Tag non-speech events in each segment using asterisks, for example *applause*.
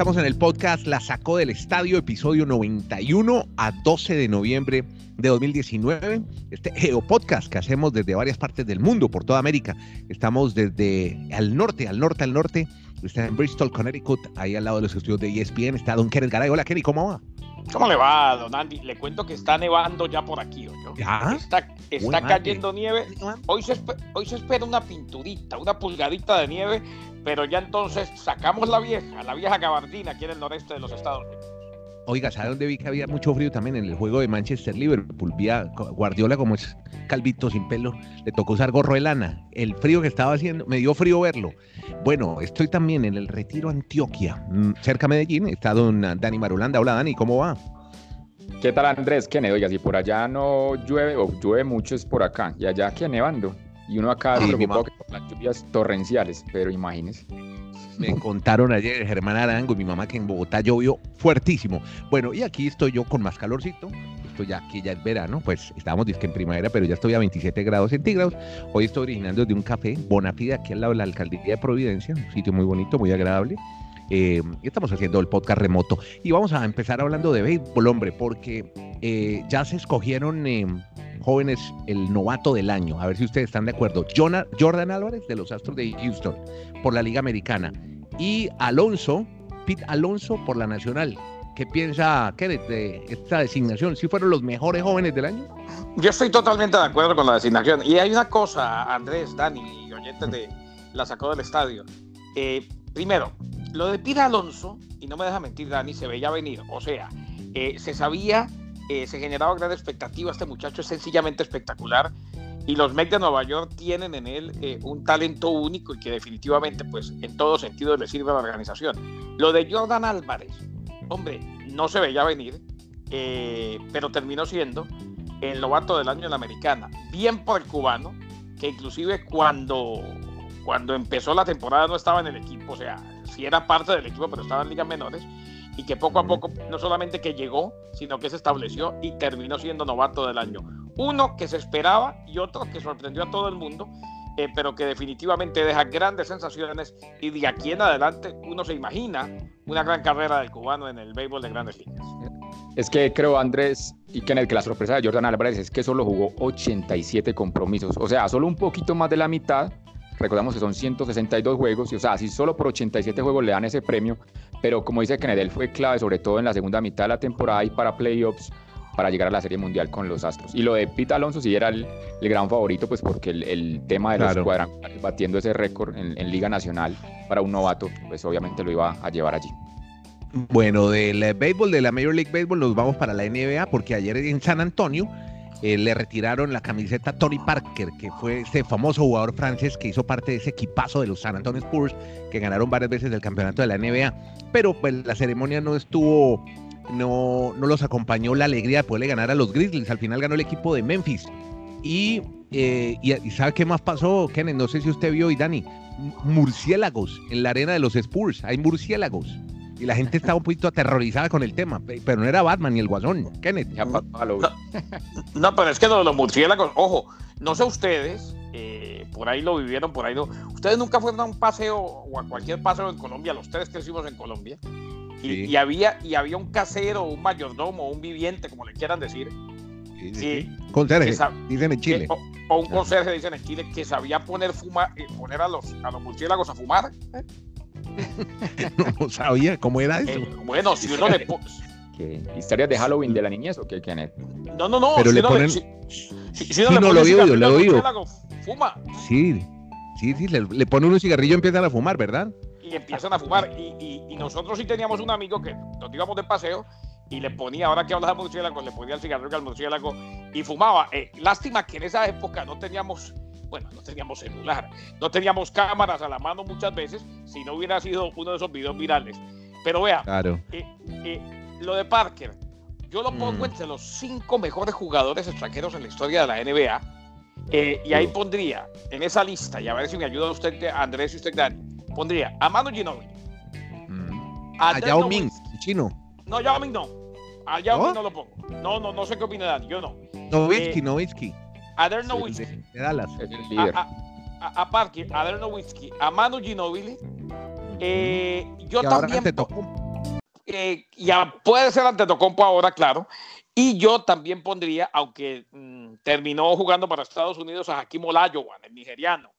estamos en el podcast La Sacó del Estadio, episodio 91 a 12 de noviembre de 2019. Este Geo Podcast que hacemos desde varias partes del mundo, por toda América. Estamos desde al norte, al norte, al norte. Está en Bristol, Connecticut, ahí al lado de los estudios de ESPN. Está Don Kenneth Garay. Hola, Kenny, ¿cómo va? ¿Cómo le va, don Andy? Le cuento que está nevando ya por aquí, ¿o ¿Ya? Está, está cayendo nieve. Hoy se, hoy se espera una pinturita, una pulgadita de nieve pero ya entonces sacamos la vieja, la vieja gabardina aquí en el noreste de los Estados Unidos. Oiga, ¿sabe dónde vi que había mucho frío también? En el juego de Manchester Liverpool. Guardiola, como es calvito sin pelo, le tocó usar gorro de lana. El frío que estaba haciendo, me dio frío verlo. Bueno, estoy también en el Retiro Antioquia, mm, cerca de Medellín. Está don Dani Marulanda. Hola, Dani, ¿cómo va? ¿Qué tal, Andrés? ¿Qué Oiga, si por allá no llueve o llueve mucho es por acá. ¿Y allá qué nevando? Y uno acá por las lluvias torrenciales, pero imagínese. Me contaron ayer Germán Arango y mi mamá que en Bogotá llovió fuertísimo. Bueno, y aquí estoy yo con más calorcito. Esto ya ya es verano, pues estábamos disque en primavera, pero ya estoy a 27 grados centígrados. Hoy estoy originando de un café Bonafide aquí al lado de la alcaldía de Providencia, un sitio muy bonito, muy agradable. Eh, estamos haciendo el podcast remoto y vamos a empezar hablando de béisbol, hombre, porque eh, ya se escogieron eh, jóvenes el novato del año. A ver si ustedes están de acuerdo. Jordan Álvarez de los Astros de Houston por la Liga Americana y Alonso, Pete Alonso por la Nacional. ¿Qué piensa Kenneth de esta designación? ¿Sí fueron los mejores jóvenes del año? Yo estoy totalmente de acuerdo con la designación. Y hay una cosa, Andrés, Dani y oyentes La Sacó del Estadio. Eh, primero, lo de Pete Alonso, y no me deja mentir Dani, se veía venir. O sea, eh, se sabía eh, se generaba gran expectativa. Este muchacho es sencillamente espectacular y los Mets de Nueva York tienen en él eh, un talento único y que definitivamente, pues, en todo sentido le sirve a la organización. Lo de Jordan Álvarez, hombre, no se veía venir, pero terminó siendo el novato del año en la americana. Bien por el cubano, que inclusive cuando, cuando empezó la temporada no estaba en el equipo, o sea, sí era parte del equipo, pero estaba en ligas menores y que poco a poco no solamente que llegó, sino que se estableció y terminó siendo novato del año. Uno que se esperaba y otro que sorprendió a todo el mundo, eh, pero que definitivamente deja grandes sensaciones y de aquí en adelante uno se imagina una gran carrera del cubano en el béisbol de grandes ligas. Es que creo, Andrés y Kenneth, que la sorpresa de Jordan Álvarez es que solo jugó 87 compromisos, o sea, solo un poquito más de la mitad recordamos que son 162 juegos, y, o sea, si solo por 87 juegos le dan ese premio, pero como dice Kennedy, fue clave sobre todo en la segunda mitad de la temporada y para playoffs para llegar a la Serie Mundial con los Astros. Y lo de Pete Alonso sí era el, gran favorito, pues porque el, tema de los cuadrangulares batiendo ese récord en, Liga Nacional para un novato, pues obviamente lo iba a llevar allí. Bueno, del béisbol, de la Major League Baseball, nos vamos para la NBA, porque ayer en San Antonio eh, le retiraron la camiseta a Tony Parker, que fue este famoso jugador francés que hizo parte de ese equipazo de los San Antonio Spurs, que ganaron varias veces el campeonato de la NBA. Pero pues la ceremonia no estuvo, no, no los acompañó la alegría de poderle ganar a los Grizzlies. Al final ganó el equipo de Memphis. Y, eh, y, ¿sabe qué más pasó, Kenneth? No sé si usted vio y Dani. Murciélagos en la arena de los Spurs. Hay murciélagos y la gente estaba un poquito aterrorizada con el tema, pero no era Batman ni el Guasón, Kenneth. No, pero es que los, murciélagos, ojo, no sé ustedes, eh, por ahí lo vivieron, por ahí no. Ustedes nunca fueron a un paseo o a cualquier paseo en Colombia, los tres que hicimos en Colombia, y, había, y había un casero, un mayordomo, un viviente, como le quieran decir. Sí, conserje, dicen en Chile. o, un conserje, dicen en Chile, que sabía poner, fuma, eh, poner a, los, a los murciélagos a fumar. ¿eh? *laughs* no sabía cómo era eso. Eh, bueno, si uno le ¿Qué? ¿Historias de Halloween de la niñez o qué, Kenneth? No, no, no. Pero le ponen... si, si, no, lo he oído, lo he oído. Fuma. Sí, sí, sí, le, le ponen un cigarrillo y empiezan a fumar, ¿verdad? Y empiezan a fumar. Y, y, y, nosotros sí teníamos un amigo que nos íbamos de paseo y le ponía, ahora que hablas de murciélago, le ponía el cigarrillo al murciélago y fumaba. Eh, lástima que en esa época no teníamos bueno, no teníamos celular, no teníamos cámaras a la mano muchas veces, si no hubiera sido uno de esos videos virales. Pero vea, eh, eh, lo de Parker, yo lo pongo mm. entre los cinco mejores jugadores extranjeros en la historia de la NBA. Eh, y ahí pondría, en esa lista, y a ver si me ayuda usted, Andrés y usted, Dani, pondría a Manu Ginobili. Mm. A, Yao Ming, chino. No, Yao Ming no. A Yao Ming no lo pongo. No, no, no sé qué opina Dani, yo no. Nowitzki, Nowitzki a Nowitzki. De Dallas. A, a, Parker, a Dirk Nowitzki, a Manu Ginobili. Eh, yo también. Te tocó eh, ya puede ser ante Tocompo ahora, claro. Y yo también pondría, aunque mm, terminó jugando para Estados Unidos, a Hakim Olajuwon, el nigeriano.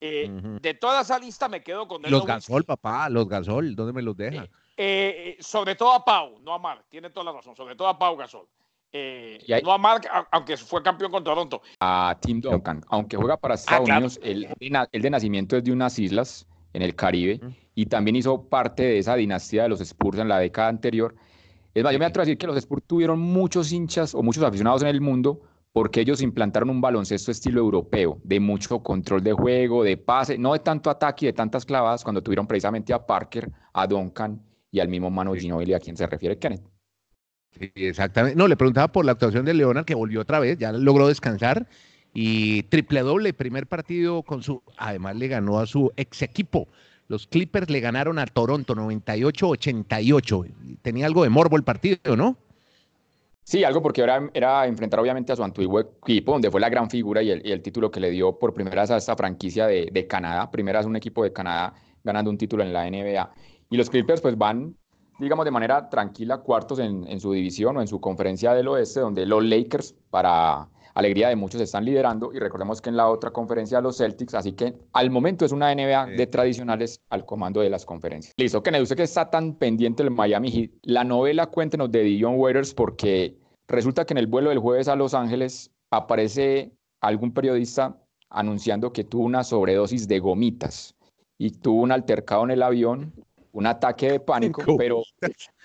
Eh, De toda esa lista me quedo con Los Gasol, papá, los Gasol, ¿dónde me los deja? Eh, sobre todo a Pau, no a Mark, tiene toda la razón, sobre todo a Pau Gasol. No a Mark, aunque fue campeón con Toronto. A Tim Duncan, aunque juega para ah, Estados Unidos, el, de nacimiento es de unas islas en el Caribe y también hizo parte de esa dinastía de los Spurs en la década anterior. Es más, yo me atrevo a decir que los Spurs tuvieron muchos hinchas o muchos aficionados en el mundo porque ellos implantaron un baloncesto estilo europeo, de mucho control de juego, de pase, no de tanto ataque y de tantas clavadas, cuando tuvieron precisamente a Parker, a Duncan y al mismo Mano Ginobili a quien se refiere Kenneth. Sí, exactamente. No, le preguntaba por la actuación de Leonard, que volvió otra vez, ya logró descansar y triple doble, primer partido con su, además le ganó a su ex equipo. Los Clippers le ganaron a Toronto 98-88. Tenía algo de morbo el partido, ¿no? Sí, algo porque era, era enfrentar obviamente a su antiguo equipo, donde fue la gran figura y el, título que le dio por primera vez a esta franquicia de, de Canadá. Primera vez un equipo de Canadá ganando un título en la NBA. Y los Clippers pues van, digamos, de manera tranquila, cuartos en, en su división o en su conferencia del oeste, donde los Lakers, para alegría de muchos están liderando y recordemos que en la otra conferencia los Celtics, así que al momento es una NBA de tradicionales al comando de las conferencias. Listo, Kennedy, usted que está tan pendiente del Miami Heat, la novela cuéntenos de Dion Waiters porque resulta que en el vuelo del jueves a Los Ángeles aparece algún periodista anunciando que tuvo una sobredosis de gomitas y tuvo un altercado en el avión un ataque de pánico, pero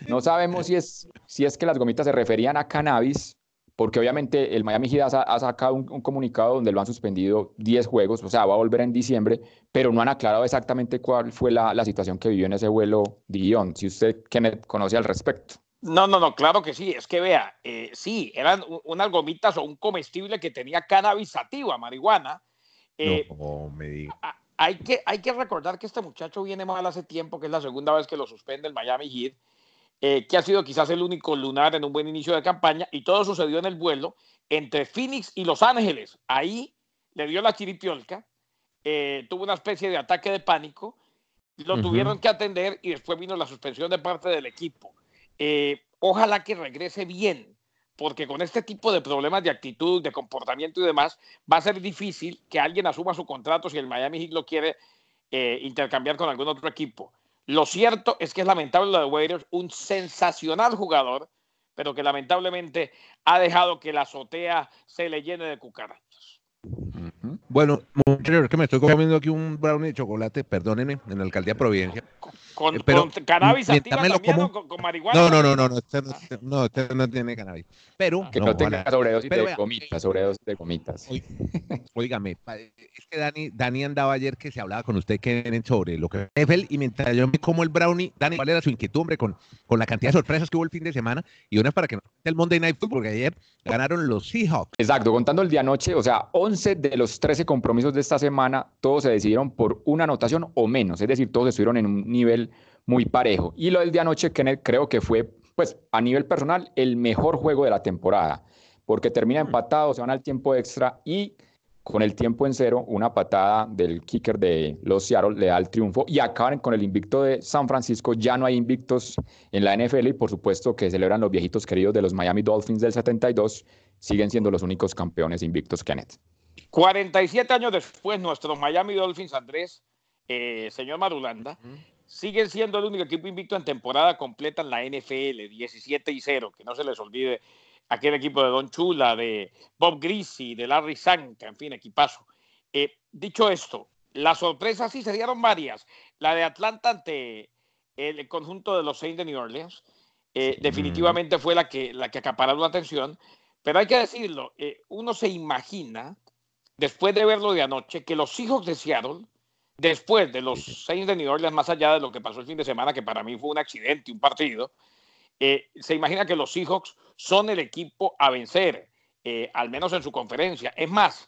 no sabemos si es, si es que las gomitas se referían a cannabis porque obviamente el Miami Heat ha, sacado un, comunicado donde lo han suspendido 10 juegos, o sea, va a volver en diciembre, pero no han aclarado exactamente cuál fue la, situación que vivió en ese vuelo Dion, si usted conoce al respecto. No, no, no, claro que sí. Es que vea, eh, sí, eran unas gomitas o un comestible que tenía cannabis sativa, marihuana. Eh, no, me diga. Hay que, hay que recordar que este muchacho viene mal hace tiempo, que es la segunda vez que lo suspende el Miami Heat. Eh, que ha sido quizás el único lunar en un buen inicio de campaña, y todo sucedió en el vuelo entre Phoenix y Los Ángeles. Ahí le dio la chiripiolca, eh, tuvo una especie de ataque de pánico, lo tuvieron que atender y después vino la suspensión de parte del equipo. Eh, ojalá que regrese bien, porque con este tipo de problemas de actitud, de comportamiento y demás, va a ser difícil que alguien asuma su contrato si el Miami Heat lo quiere intercambiar con algún otro equipo. Lo cierto es que es lamentable lo de Waiters, un sensacional jugador, pero que lamentablemente ha dejado que la azotea se le llene de cucarachas. Bueno, muchachos, que me estoy comiendo aquí un brownie de chocolate, perdónenme, en la alcaldía Providencia. Con, eh, pero, con cannabis también como... con, marihuana. No, no, no, no, no, este no, este no, este no tiene cannabis. Pero que no, tenga sobredosis de gomitas, sobredosis de gomitas. Óigame, *laughs* es que Dani, Dani andaba ayer que se hablaba con usted Kenen, sobre lo que NFL y mientras yo me como el brownie, Dani, ¿cuál era su inquietud, hombre, con, con la cantidad de sorpresas que hubo el fin de semana? Y una es para que no el Monday Night Football, porque ayer ganaron los Seahawks. Exacto, contando el día anoche, o sea, 11 de los 13 compromisos de esta semana, todos se decidieron por una anotación o menos, es decir, todos estuvieron en un nivel muy parejo. Y lo del día anoche, Kenneth, creo que fue, pues, a nivel personal, el mejor juego de la temporada, porque termina empatado, se van al tiempo extra y con el tiempo en cero, una patada del kicker de los Seattle le da el triunfo y acaban con el invicto de San Francisco. Ya no hay invictos en la NFL y por supuesto que celebran los viejitos queridos de los Miami Dolphins del 72. Siguen siendo los únicos campeones invictos, Kenneth. 47 años después, nuestros Miami Dolphins, Andrés, eh, señor Marulanda, siguen siendo el único equipo invicto en temporada completa en la NFL, 17 y 0, que no se les olvide aquel equipo de Don Chula, de Bob Greasy, de Larry Santa, en fin, equipazo. Eh, dicho esto, las sorpresas sí se dieron varias. La de Atlanta ante el conjunto de los Saints de New Orleans, eh, definitivamente fue la que, la que acaparó la atención, pero hay que decirlo, eh, uno se imagina, después de verlo de anoche, que los hijos de Seattle, después de los Saints de New Orleans, más allá de lo que pasó el fin de semana, que para mí fue un accidente, un partido, eh, se imagina que los Seahawks son el equipo a vencer, eh, al menos en su conferencia. Es más,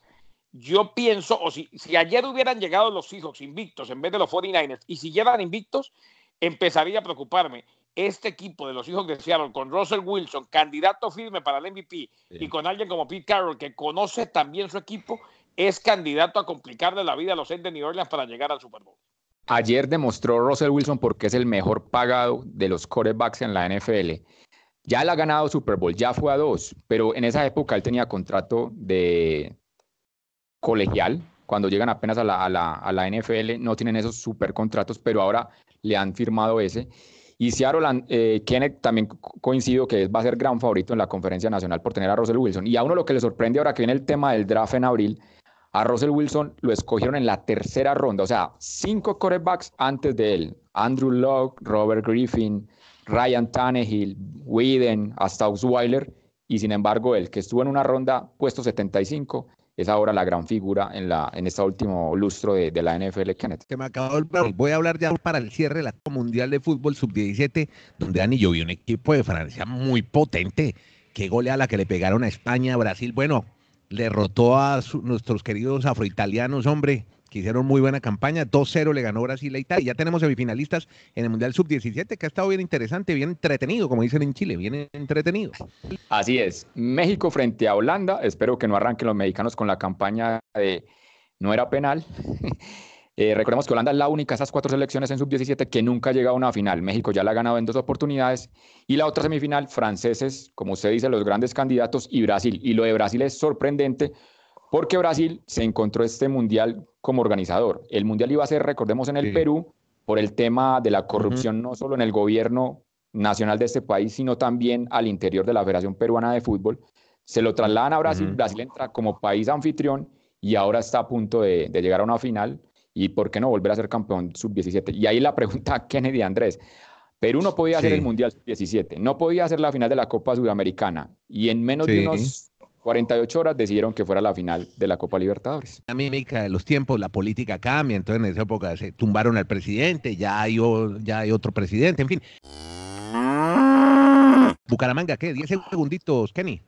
yo pienso, o si, si ayer hubieran llegado los Seahawks invictos en vez de los 49ers y si llegan invictos, empezaría a preocuparme. Este equipo de los hijos de Seattle, con Russell Wilson, candidato firme para el MVP, y con alguien como Pete Carroll, que conoce también su equipo, es candidato a complicarle la vida a los Saints de New Orleans para llegar al Super Bowl. Ayer demostró Russell Wilson porque es el mejor pagado de los quarterbacks en la NFL. Ya él ha ganado Super Bowl, ya fue a dos, pero en esa época él tenía contrato de colegial. Cuando llegan apenas a la, a la, a la NFL no tienen esos super contratos, pero ahora le han firmado ese. Y Seattle, eh, Kenneth también coincido que va a ser gran favorito en la conferencia nacional por tener a Russell Wilson. Y a uno lo que le sorprende ahora que viene el tema del draft en abril, a Russell Wilson lo escogieron en la tercera ronda, o sea, cinco quarterbacks antes de él. Andrew Locke, Robert Griffin, Ryan Tannehill, Whedon, hasta Osweiler, y sin embargo el que estuvo en una ronda puesto 75 es ahora la gran figura en, la, en este último lustro de, de la NFL, Kenneth. Que me acabó el... Voy a hablar ya para el cierre de la Mundial de Fútbol Sub-17, donde Dani yo vi un equipo de Francia muy potente. Qué golea la que le pegaron a España, Brasil. Bueno, derrotó a nuestros queridos afroitalianos, hombre que hicieron muy buena campaña. 2-0 le ganó Brasil a Italia. Ya tenemos semifinalistas en el Mundial Sub-17, que ha estado bien interesante, bien entretenido, como dicen en Chile, bien entretenido. Así es. México frente a Holanda. Espero que no arranquen los mexicanos con la campaña de no era penal. *laughs* Eh, recordemos que Holanda es la única de esas cuatro selecciones en sub-17 que nunca ha llegado a una final. México ya la ha ganado en dos oportunidades. Y la otra semifinal, franceses, como usted dice, los grandes candidatos, y Brasil. Y lo de Brasil es sorprendente porque Brasil se encontró este mundial como organizador. El mundial iba a ser, recordemos, en el Perú por el tema de la corrupción, no solo en el gobierno nacional de este país, sino también al interior de la Federación Peruana de Fútbol. Se lo trasladan a Brasil, Brasil entra como país anfitrión y ahora está a punto de, de, llegar a una final. ¿Y por qué no volver a ser campeón sub-17? Y ahí la *laughs* pregunta a Kennedy Andrés. Perú no podía sí. hacer el Mundial sub-17, no podía hacer la final de la Copa Sudamericana y en menos sí. de unos 48 horas decidieron que fuera la final de la Copa Libertadores. La mímica de los tiempos, la política cambia, entonces en esa época se tumbaron al presidente, ya hay, ya hay otro presidente, en fin. *laughs* Bucaramanga, ¿qué? 10 segunditos, Kenny.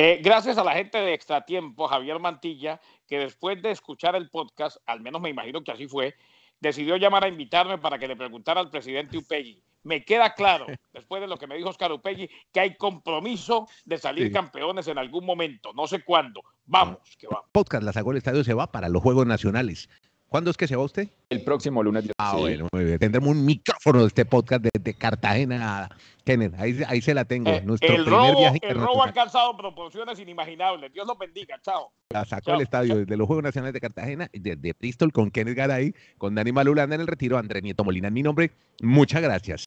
Eh, gracias a la gente de Extratiempo, Javier Mantilla, que después de escuchar el podcast, al menos me imagino que así fue, decidió llamar a invitarme para que le preguntara al presidente Upegui me queda claro, *laughs* después de lo que me dijo Oscar Upegui, que hay compromiso de salir sí. campeones en algún momento, no sé cuándo. Vamos, que vamos. Podcast La Sacó el Estadio se va para los Juegos Nacionales. ¿Cuándo es que se va usted? El próximo lunes. Ah, sí. bueno, muy bien. Tendremos un micrófono de este podcast desde Cartagena, Kenneth. Ahí, ahí se la tengo. Eh, Nuestro el primer robo, viaje el robo ha alcanzado proporciones inimaginables. Dios los bendiga. Chao. La sacó Chao. el estadio desde los Juegos Nacionales de Cartagena, desde Bristol con Kenneth Garay, con Dani Malulanda en el retiro, André Nieto Molina en mi nombre. Muchas gracias.